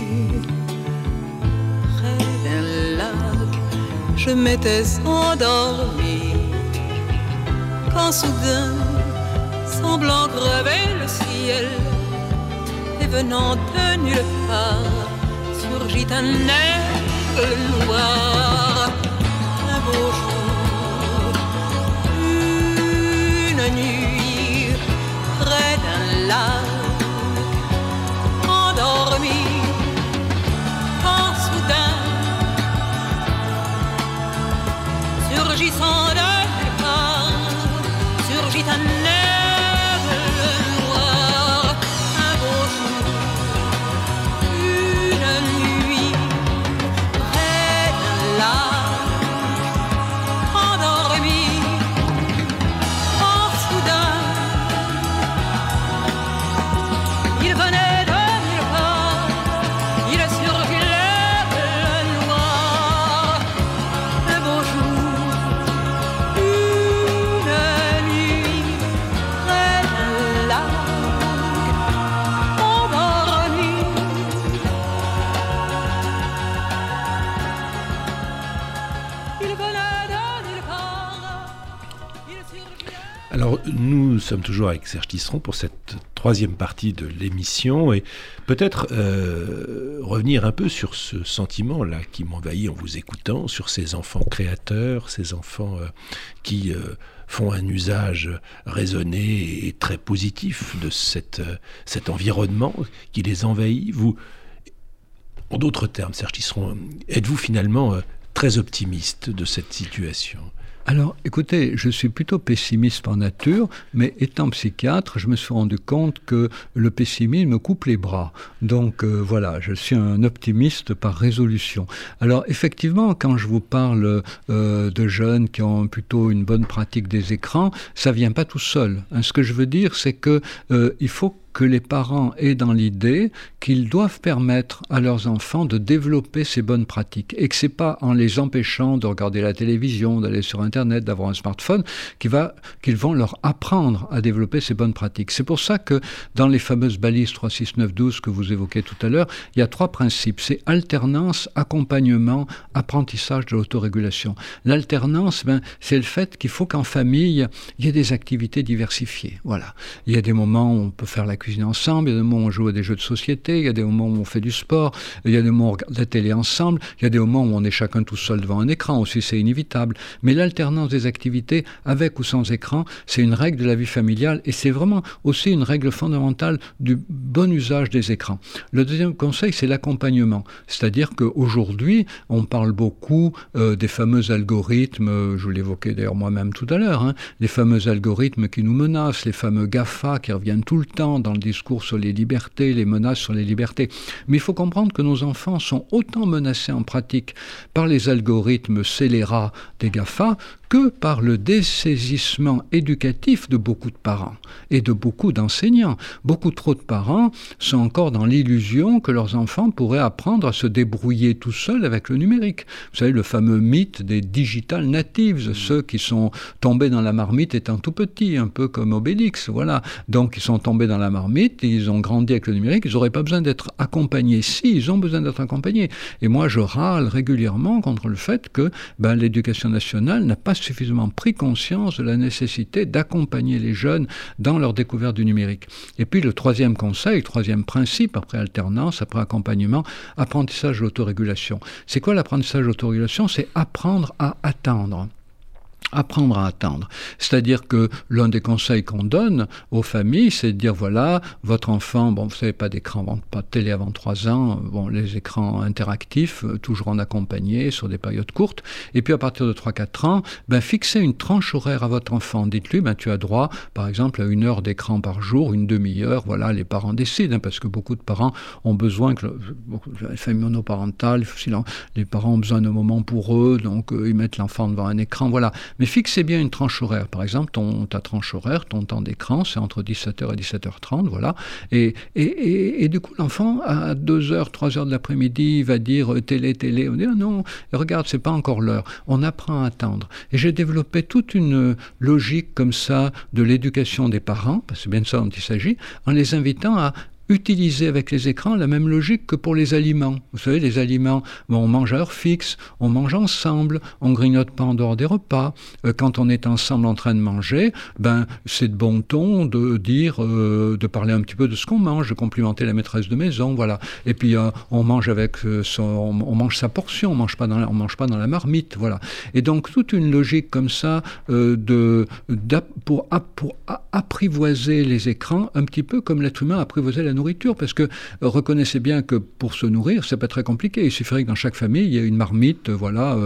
Près d'un lac, je m'étais endormi. Quand soudain, semblant crever le ciel, et venant de nulle part, surgit un aigle noir. Un beau jour, une nuit, près d'un lac, nous sommes toujours avec Serge Tisseron pour cette troisième partie de l'émission et peut-être euh, revenir un peu sur ce sentiment-là qui m'envahit en vous écoutant, sur ces enfants créateurs, ces enfants euh, qui euh, font un usage raisonné et très positif de cet environnement qui les envahit. Vous, en d'autres termes, Serge Tisseron, êtes-vous finalement très optimiste de cette situation? Alors, écoutez, je suis plutôt pessimiste par nature, mais étant psychiatre, je me suis rendu compte que le pessimisme me coupe les bras. Donc euh, voilà, je suis un optimiste par résolution. Alors effectivement, quand je vous parle euh, de jeunes qui ont plutôt une bonne pratique des écrans, ça vient pas tout seul. Hein, ce que je veux dire, c'est que euh, il faut que les parents aient dans l'idée qu'ils doivent permettre à leurs enfants de développer ces bonnes pratiques et que c'est pas en les empêchant de regarder la télévision, d'aller sur internet, d'avoir un smartphone qu'ils vont leur apprendre à développer ces bonnes pratiques. C'est pour ça que dans les fameuses balises 3, 6, 9, 12 que vous évoquez tout à l'heure, il y a trois principes. C'est alternance, accompagnement, apprentissage de l'autorégulation. L'alternance, ben, c'est le fait qu'il faut qu'en famille, il y ait des activités diversifiées. Voilà. Il y a des moments où on peut faire la cuisine ensemble, il y a des moments où on joue à des jeux de société, il y a des moments où on fait du sport, il y a des moments où on regarde la télé ensemble, il y a des moments où on est chacun tout seul devant un écran aussi, c'est inévitable. Mais l'alternance des activités, avec ou sans écran, c'est une règle de la vie familiale et c'est vraiment aussi une règle fondamentale du bon usage des écrans. Le deuxième conseil, c'est l'accompagnement. C'est-à-dire qu'aujourd'hui, on parle beaucoup euh, des fameux algorithmes, euh, je l'évoquais d'ailleurs moi-même tout à l'heure, hein, les fameux algorithmes qui nous menacent, les fameux GAFA qui reviennent tout le temps dans dans le discours sur les libertés, les menaces sur les libertés. Mais il faut comprendre que nos enfants sont autant menacés en pratique par les algorithmes scélérats des GAFA que par le dessaisissement éducatif de beaucoup de parents et de beaucoup d'enseignants. Beaucoup trop de parents sont encore dans l'illusion que leurs enfants pourraient apprendre à se débrouiller tout seuls avec le numérique. Vous savez, le fameux mythe des digital natives, mmh. ceux qui sont tombés dans la marmite étant tout petits, un peu comme Obélix, voilà. Donc ils sont tombés dans la marmite, ils ont grandi avec le numérique, ils n'auraient pas besoin d'être accompagnés. Si, ils ont besoin d'être accompagnés. Et moi, je râle régulièrement contre le fait que ben, l'éducation nationale n'a pas suffisamment pris conscience de la nécessité d'accompagner les jeunes dans leur découverte du numérique. Et puis le troisième conseil, le troisième principe, après alternance, après accompagnement, apprentissage de l'autorégulation. C'est quoi l'apprentissage de l'autorégulation? C'est apprendre à attendre apprendre à attendre. C'est-à-dire que l'un des conseils qu'on donne aux familles, c'est de dire voilà, votre enfant, bon, vous savez, pas d'écran, pas de télé avant 3 ans, bon, les écrans interactifs, euh, toujours en accompagné, sur des périodes courtes. Et puis à partir de 3-4 ans, ben, fixez une tranche horaire à votre enfant. Dites-lui, ben, tu as droit, par exemple, à une heure d'écran par jour, une demi-heure. Voilà, les parents décident, hein, parce que beaucoup de parents ont besoin que, les familles monoparentales, les parents ont besoin d'un moment pour eux, donc euh, ils mettent l'enfant devant un écran. Voilà. Mais fixez bien une tranche horaire. Par exemple, ton, ta tranche horaire, ton temps d'écran, c'est entre 17h et 17h30, voilà. Et, et, et, du coup, l'enfant, à 2h, 3h de l'après-midi, va dire euh, télé, télé. On dit, ah non, regarde, c'est pas encore l'heure. On apprend à attendre. Et j'ai développé toute une logique comme ça de l'éducation des parents, parce que c'est bien de ça dont il s'agit, en les invitant à utiliser avec les écrans la même logique que pour les aliments. Vous savez, les aliments, on mange à heure fixe, on mange ensemble, on grignote pas en dehors des repas. Euh, quand on est ensemble en train de manger, ben c'est de bon ton de dire, euh, de parler un petit peu de ce qu'on mange, de complimenter la maîtresse de maison, voilà. Et puis euh, on mange avec son, on mange sa portion, on mange pas dans la, on mange pas dans la marmite, voilà. Et donc toute une logique comme ça de pour, pour apprivoiser les écrans, un petit peu comme l'être humain apprivoisait la nourriture, parce que euh, reconnaissez bien que pour se nourrir, c'est pas très compliqué. Il suffirait que dans chaque famille, il y ait une marmite, euh, voilà,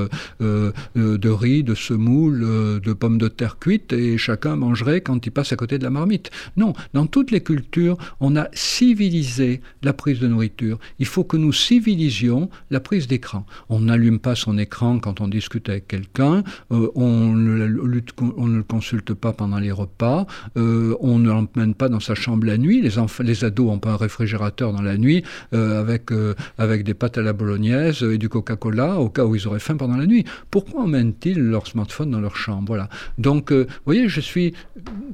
euh, de riz, de semoule, de pommes de terre cuites, et chacun mangerait quand il passe à côté de la marmite. Non, dans toutes les cultures, on a civilisé la prise de nourriture. Il faut que nous civilisions la prise d'écran. On n'allume pas son écran quand on discute avec quelqu'un, on, ne, le consulte pas pendant les repas, on ne l'emmène pas dans sa chambre la nuit. Les, les ados un réfrigérateur dans la nuit euh, avec, euh, avec des pâtes à la bolognaise et du Coca-Cola au cas où ils auraient faim pendant la nuit. Pourquoi emmènent-ils leur smartphone dans leur chambre? Voilà. Donc, euh, vous voyez, je suis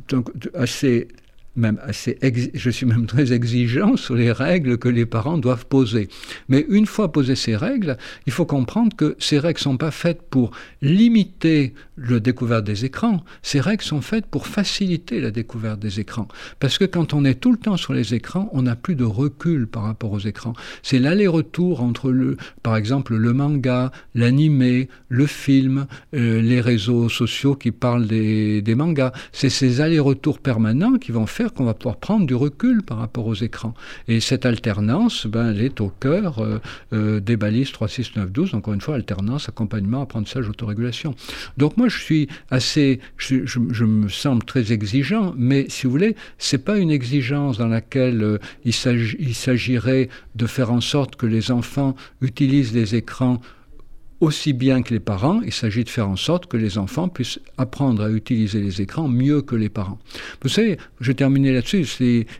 donc, assez même assez je suis même très exigeant sur les règles que les parents doivent poser. Mais une fois posées ces règles, il faut comprendre que ces règles ne sont pas faites pour limiter le découverte des écrans, ces règles sont faites pour faciliter la découverte des écrans. Parce que quand on est tout le temps sur les écrans, on n'a plus de recul par rapport aux écrans. C'est l'aller-retour entre, le, par exemple, le manga, l'animé, le film, euh, les réseaux sociaux qui parlent des, des mangas. C'est ces allers-retours permanents qui vont faire qu'on va pouvoir prendre du recul par rapport aux écrans. Et cette alternance, ben, elle est au cœur euh, euh, des balises 3, 6, 9, 12. Encore une fois, alternance, accompagnement, apprentissage, autorégulation. Donc moi, je suis assez, je, me sens très exigeant, mais si vous voulez, c'est pas une exigence dans laquelle euh, il s'agirait de faire en sorte que les enfants utilisent les écrans aussi bien que les parents, il s'agit de faire en sorte que les enfants puissent apprendre à utiliser les écrans mieux que les parents. Vous savez, je terminer là-dessus,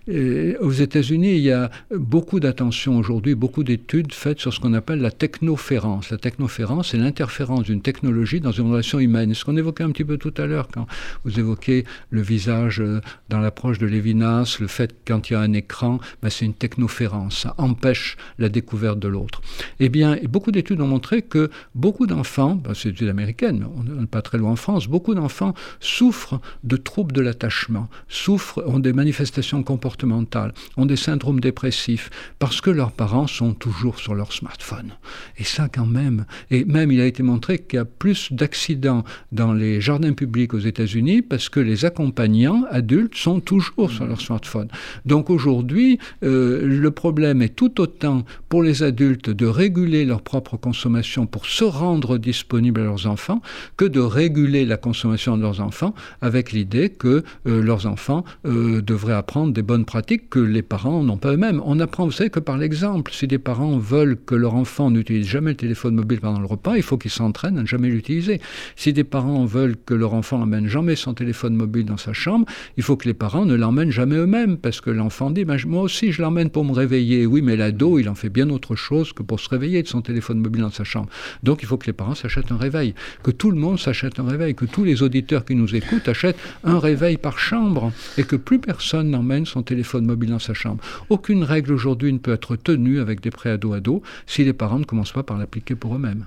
euh, aux États-Unis, il y a beaucoup d'attention aujourd'hui, beaucoup d'études faites sur ce qu'on appelle la technoférence. La technoférence, c'est l'interférence d'une technologie dans une relation humaine. Ce qu'on évoquait un petit peu tout à l'heure quand vous évoquez le visage euh, dans l'approche de Lévinas, le fait quand il y a un écran, ben, c'est une technoférence, ça empêche la découverte de l'autre. Eh bien, beaucoup d'études ont montré que beaucoup d'enfants, ben, c'est une américaine, on n'est pas très loin en France, beaucoup d'enfants souffrent de troubles de l'attachement, souffrent, ont des manifestations comportementales, ont des syndromes dépressifs, parce que leurs parents sont toujours sur leur smartphone. Et ça quand même, et même il a été montré qu'il y a plus d'accidents dans les jardins publics aux États-Unis parce que les accompagnants adultes sont toujours sur leur smartphone. Donc aujourd'hui, euh, le problème est tout autant pour les adultes de réguler leur propre consommation pour se rendre disponibles à leurs enfants que de réguler la consommation de leurs enfants avec l'idée que euh, leurs enfants euh, devraient apprendre des bonnes pratiques que les parents n'ont pas eux-mêmes. On apprend, vous savez, que par l'exemple. Si des parents veulent que leur enfant n'utilise jamais le téléphone mobile pendant le repas, il faut qu'ils s'entraînent à ne jamais l'utiliser. Si des parents veulent que leur enfant n'emmène jamais son téléphone mobile dans sa chambre, il faut que les parents ne l'emmènent jamais eux-mêmes, parce que l'enfant dit, ben, moi aussi je l'emmène pour me réveiller. Oui, mais l'ado, il en fait bien autre chose que pour se réveiller de son téléphone mobile dans sa chambre. Donc il faut que les parents s'achètent un réveil, que tout le monde s'achète un réveil, que tous les auditeurs qui nous écoutent achètent un réveil par chambre, et que plus personne n'emmène son téléphone mobile dans sa chambre. Aucune règle aujourd'hui ne peut être tenue avec des préados-ados si les parents ne commencent pas par l'appliquer pour eux-mêmes.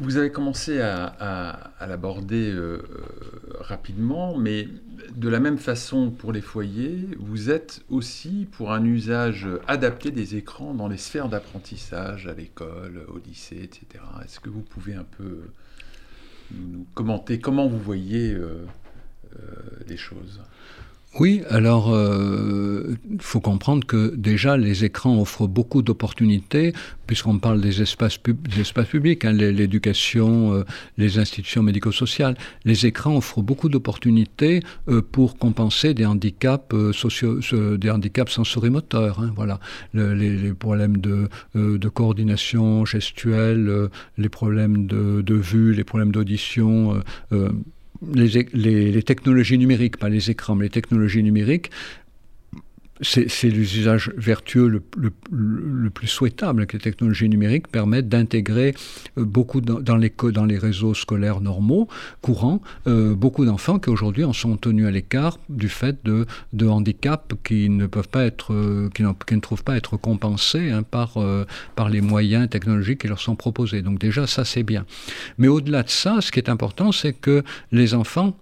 Vous avez commencé à, l'aborder euh, euh, rapidement, mais de la même façon pour les foyers, vous êtes aussi pour un usage adapté des écrans dans les sphères d'apprentissage, à l'école, au lycée, etc. Est-ce que vous pouvez un peu nous commenter comment vous voyez euh, les choses? Oui, alors il euh, faut comprendre que déjà les écrans offrent beaucoup d'opportunités, puisqu'on parle des espaces, publics, hein, l'éducation, euh, les institutions médico-sociales. Les écrans offrent beaucoup d'opportunités euh, pour compenser des handicaps, sociaux, des handicaps sensorimoteurs. Hein, voilà. les, problèmes de, coordination gestuelle, les problèmes de vue, les problèmes d'audition les, technologies numériques, pas les écrans, mais les technologies numériques c'est l'usage vertueux le, plus souhaitable que les technologies numériques permettent d'intégrer euh, beaucoup dans, les, dans les réseaux scolaires normaux, courants, euh, beaucoup d'enfants qui aujourd'hui en sont tenus à l'écart du fait de, de handicaps qui ne peuvent pas être, euh, qui, ne trouvent pas être compensés hein, par, par les moyens technologiques qui leur sont proposés. Donc déjà, ça c'est bien. Mais au-delà de ça, ce qui est important, c'est que les enfants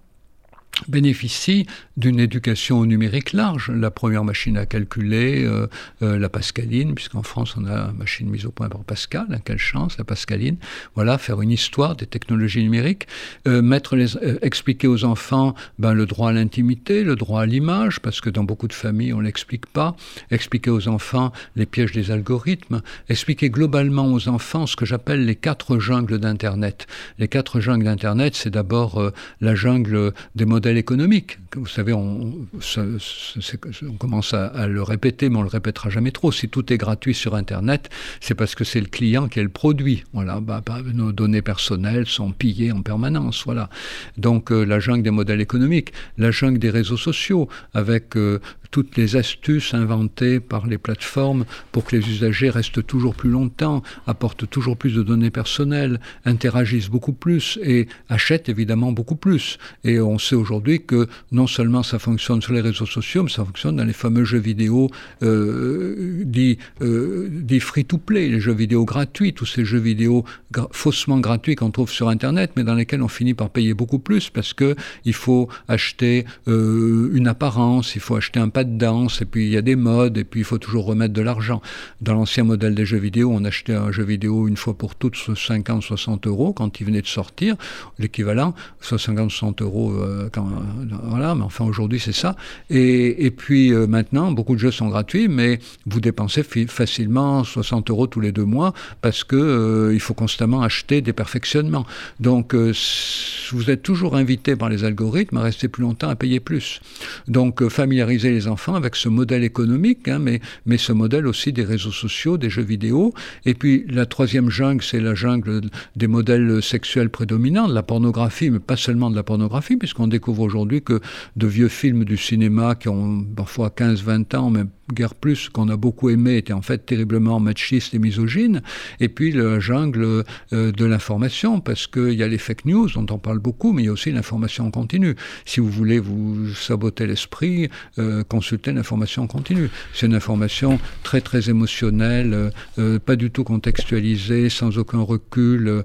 bénéficie d'une éducation numérique large. La première machine à calculer, euh, euh, la Pascaline, puisqu'en France on a une machine mise au point par Pascal, hein, quelle chance, la Pascaline. Voilà, faire une histoire des technologies numériques, euh, mettre les, expliquer aux enfants ben, le droit à l'intimité, le droit à l'image, parce que dans beaucoup de familles on l'explique pas. Expliquer aux enfants les pièges des algorithmes. Expliquer globalement aux enfants ce que j'appelle les quatre jungles d'Internet. Les quatre jungles d'Internet, c'est d'abord la jungle des modèles économique. Vous savez, on, on commence à, le répéter, mais on le répétera jamais trop. Si tout est gratuit sur Internet, c'est parce que c'est le client qui est le produit. Voilà, bah, bah, nos données personnelles sont pillées en permanence. Voilà. Donc euh, la jungle des modèles économiques, la jungle des réseaux sociaux, avec euh, toutes les astuces inventées par les plateformes pour que les usagers restent toujours plus longtemps, apportent toujours plus de données personnelles, interagissent beaucoup plus et achètent évidemment beaucoup plus. Et on sait aujourd'hui que non seulement ça fonctionne sur les réseaux sociaux, mais ça fonctionne dans les fameux jeux vidéo euh, dits, euh, free-to-play, les jeux vidéo gratuits, tous ces jeux vidéo faussement gratuits qu'on trouve sur Internet, mais dans lesquels on finit par payer beaucoup plus parce que il faut acheter euh, une apparence, il faut acheter un de danse, et puis il y a des modes, et puis il faut toujours remettre de l'argent. Dans l'ancien modèle des jeux vidéo, on achetait un jeu vidéo une fois pour toutes 50, 60 euros quand il venait de sortir, l'équivalent, soit 50, 60 euros, euh, quand, euh, voilà, mais enfin aujourd'hui c'est ça. Et, et puis euh, maintenant, beaucoup de jeux sont gratuits, mais vous dépensez facilement 60 euros tous les deux mois parce que il faut constamment acheter des perfectionnements. Donc vous êtes toujours invité par les algorithmes à rester plus longtemps, à payer plus. Donc familiariser les enfants avec ce modèle économique, hein, mais, mais ce modèle aussi des réseaux sociaux, des jeux vidéo. Et puis la troisième jungle, c'est la jungle des modèles sexuels prédominants, de la pornographie, mais pas seulement de la pornographie, puisqu'on découvre aujourd'hui que de vieux films du cinéma qui ont parfois 15-20 ans, même guère plus, qu'on a beaucoup aimé, était en fait terriblement machiste et misogyne. Et puis la jungle euh, de l'information, parce qu'il y a les fake news dont on parle beaucoup, mais il y a aussi l'information continue. Si vous voulez vous saboter l'esprit, euh, consultez l'information continue. C'est une information très très émotionnelle, euh, pas du tout contextualisée, sans aucun recul,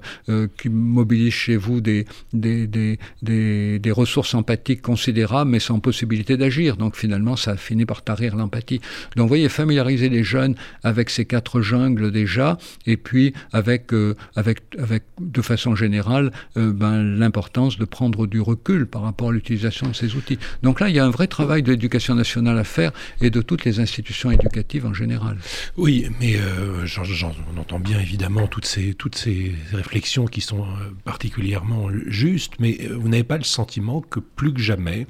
qui mobilise chez vous des, des, des, des, ressources empathiques considérables, mais sans possibilité d'agir. Donc finalement, ça finit par tarir l'empathie. Donc, vous voyez, familiariser les jeunes avec ces quatre jungles déjà, et puis avec, euh, avec, avec de façon générale, euh, ben, l'importance de prendre du recul par rapport à l'utilisation de ces outils. Donc là, il y a un vrai travail de l'éducation nationale à faire et de toutes les institutions éducatives en général. Oui, mais euh, j'en entend bien évidemment toutes ces, toutes ces réflexions qui sont particulièrement justes, mais vous n'avez pas le sentiment que plus que jamais,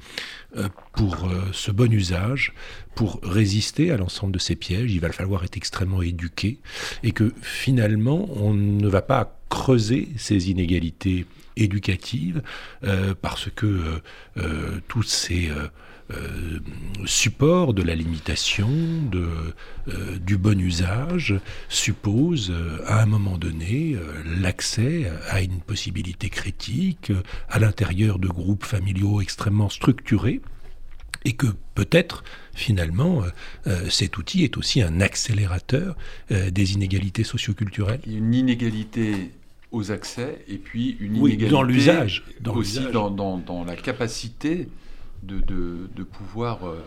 pour ce bon usage, pour résister à l'ensemble de ces pièges, il va falloir être extrêmement éduqué et que finalement, on ne va pas creuser ces inégalités éducatives euh, parce que euh, euh, tous ces supports de la limitation, de, du bon usage supposent à un moment donné l'accès à une possibilité critique à l'intérieur de groupes familiaux extrêmement structurés et que peut-être finalement cet outil est aussi un accélérateur des inégalités socioculturelles. Une inégalité aux accès et puis une inégalité dans l'usage, aussi dans, dans, dans, la capacité de, de, de pouvoir euh,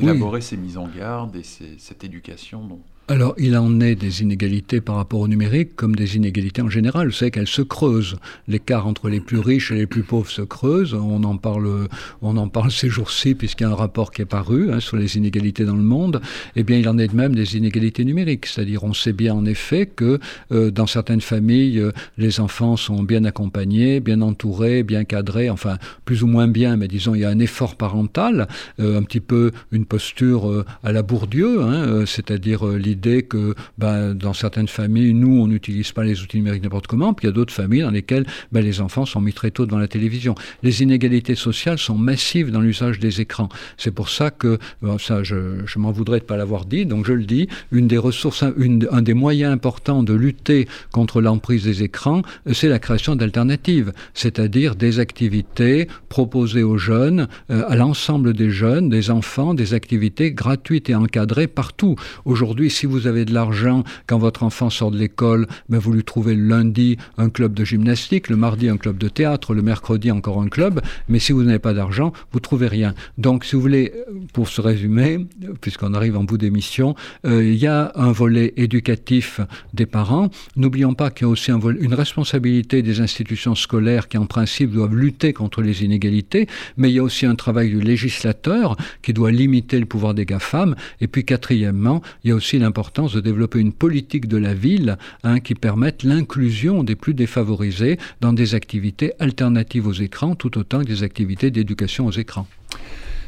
élaborer ces mises en garde et ces, cette éducation dont, alors, il en est des inégalités par rapport au numérique, comme des inégalités en général. Savez qu'elles se creusent. L'écart entre les plus riches et les plus pauvres se creuse. On en parle, on en parle ces jours-ci, puisqu'il y a un rapport qui est paru hein, sur les inégalités dans le monde. Eh bien, il en est de même des inégalités numériques. C'est-à-dire, on sait bien en effet que euh, dans certaines familles, euh, les enfants sont bien accompagnés, bien entourés, bien cadrés, enfin, plus ou moins bien, mais disons, il y a un effort parental, euh, un petit peu une posture à la Bourdieu, hein, c'est-à-dire l'idée que ben, dans certaines familles, nous, on n'utilise pas les outils numériques n'importe comment, puis il y a d'autres familles dans lesquelles ben, les enfants sont mis très tôt devant la télévision. Les inégalités sociales sont massives dans l'usage des écrans. C'est pour ça que, ça, je, je m'en voudrais de ne pas l'avoir dit, donc je le dis, une des ressources, une, un des moyens importants de lutter contre l'emprise des écrans, c'est la création d'alternatives, c'est-à-dire des activités proposées aux jeunes, euh, à l'ensemble des jeunes, des enfants, des activités gratuites et encadrées partout. Aujourd'hui, si vous avez de l'argent, quand votre enfant sort de l'école, ben vous lui trouvez le lundi un club de gymnastique, le mardi un club de théâtre, le mercredi encore un club, mais si vous n'avez pas d'argent, vous trouvez rien. Donc, si vous voulez, pour se résumer, puisqu'on arrive en bout d'émission, euh, il y a un volet éducatif des parents. N'oublions pas qu'il y a aussi un une responsabilité des institutions scolaires qui, en principe, doivent lutter contre les inégalités, mais il y a aussi un travail du législateur qui doit limiter le pouvoir des GAFAM. Et puis, quatrièmement, il y a aussi l'importance de développer une politique de la ville hein, qui permette l'inclusion des plus défavorisés dans des activités alternatives aux écrans, tout autant que des activités d'éducation aux écrans.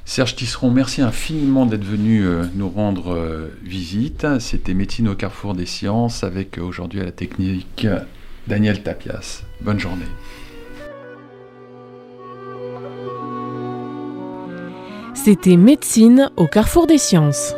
Serge Tisseron, merci infiniment d'être venu euh, nous rendre euh, visite. C'était Médecine au carrefour des sciences avec euh, aujourd'hui à la technique Daniel Tapias. Bonne journée. C'était Médecine au carrefour des sciences.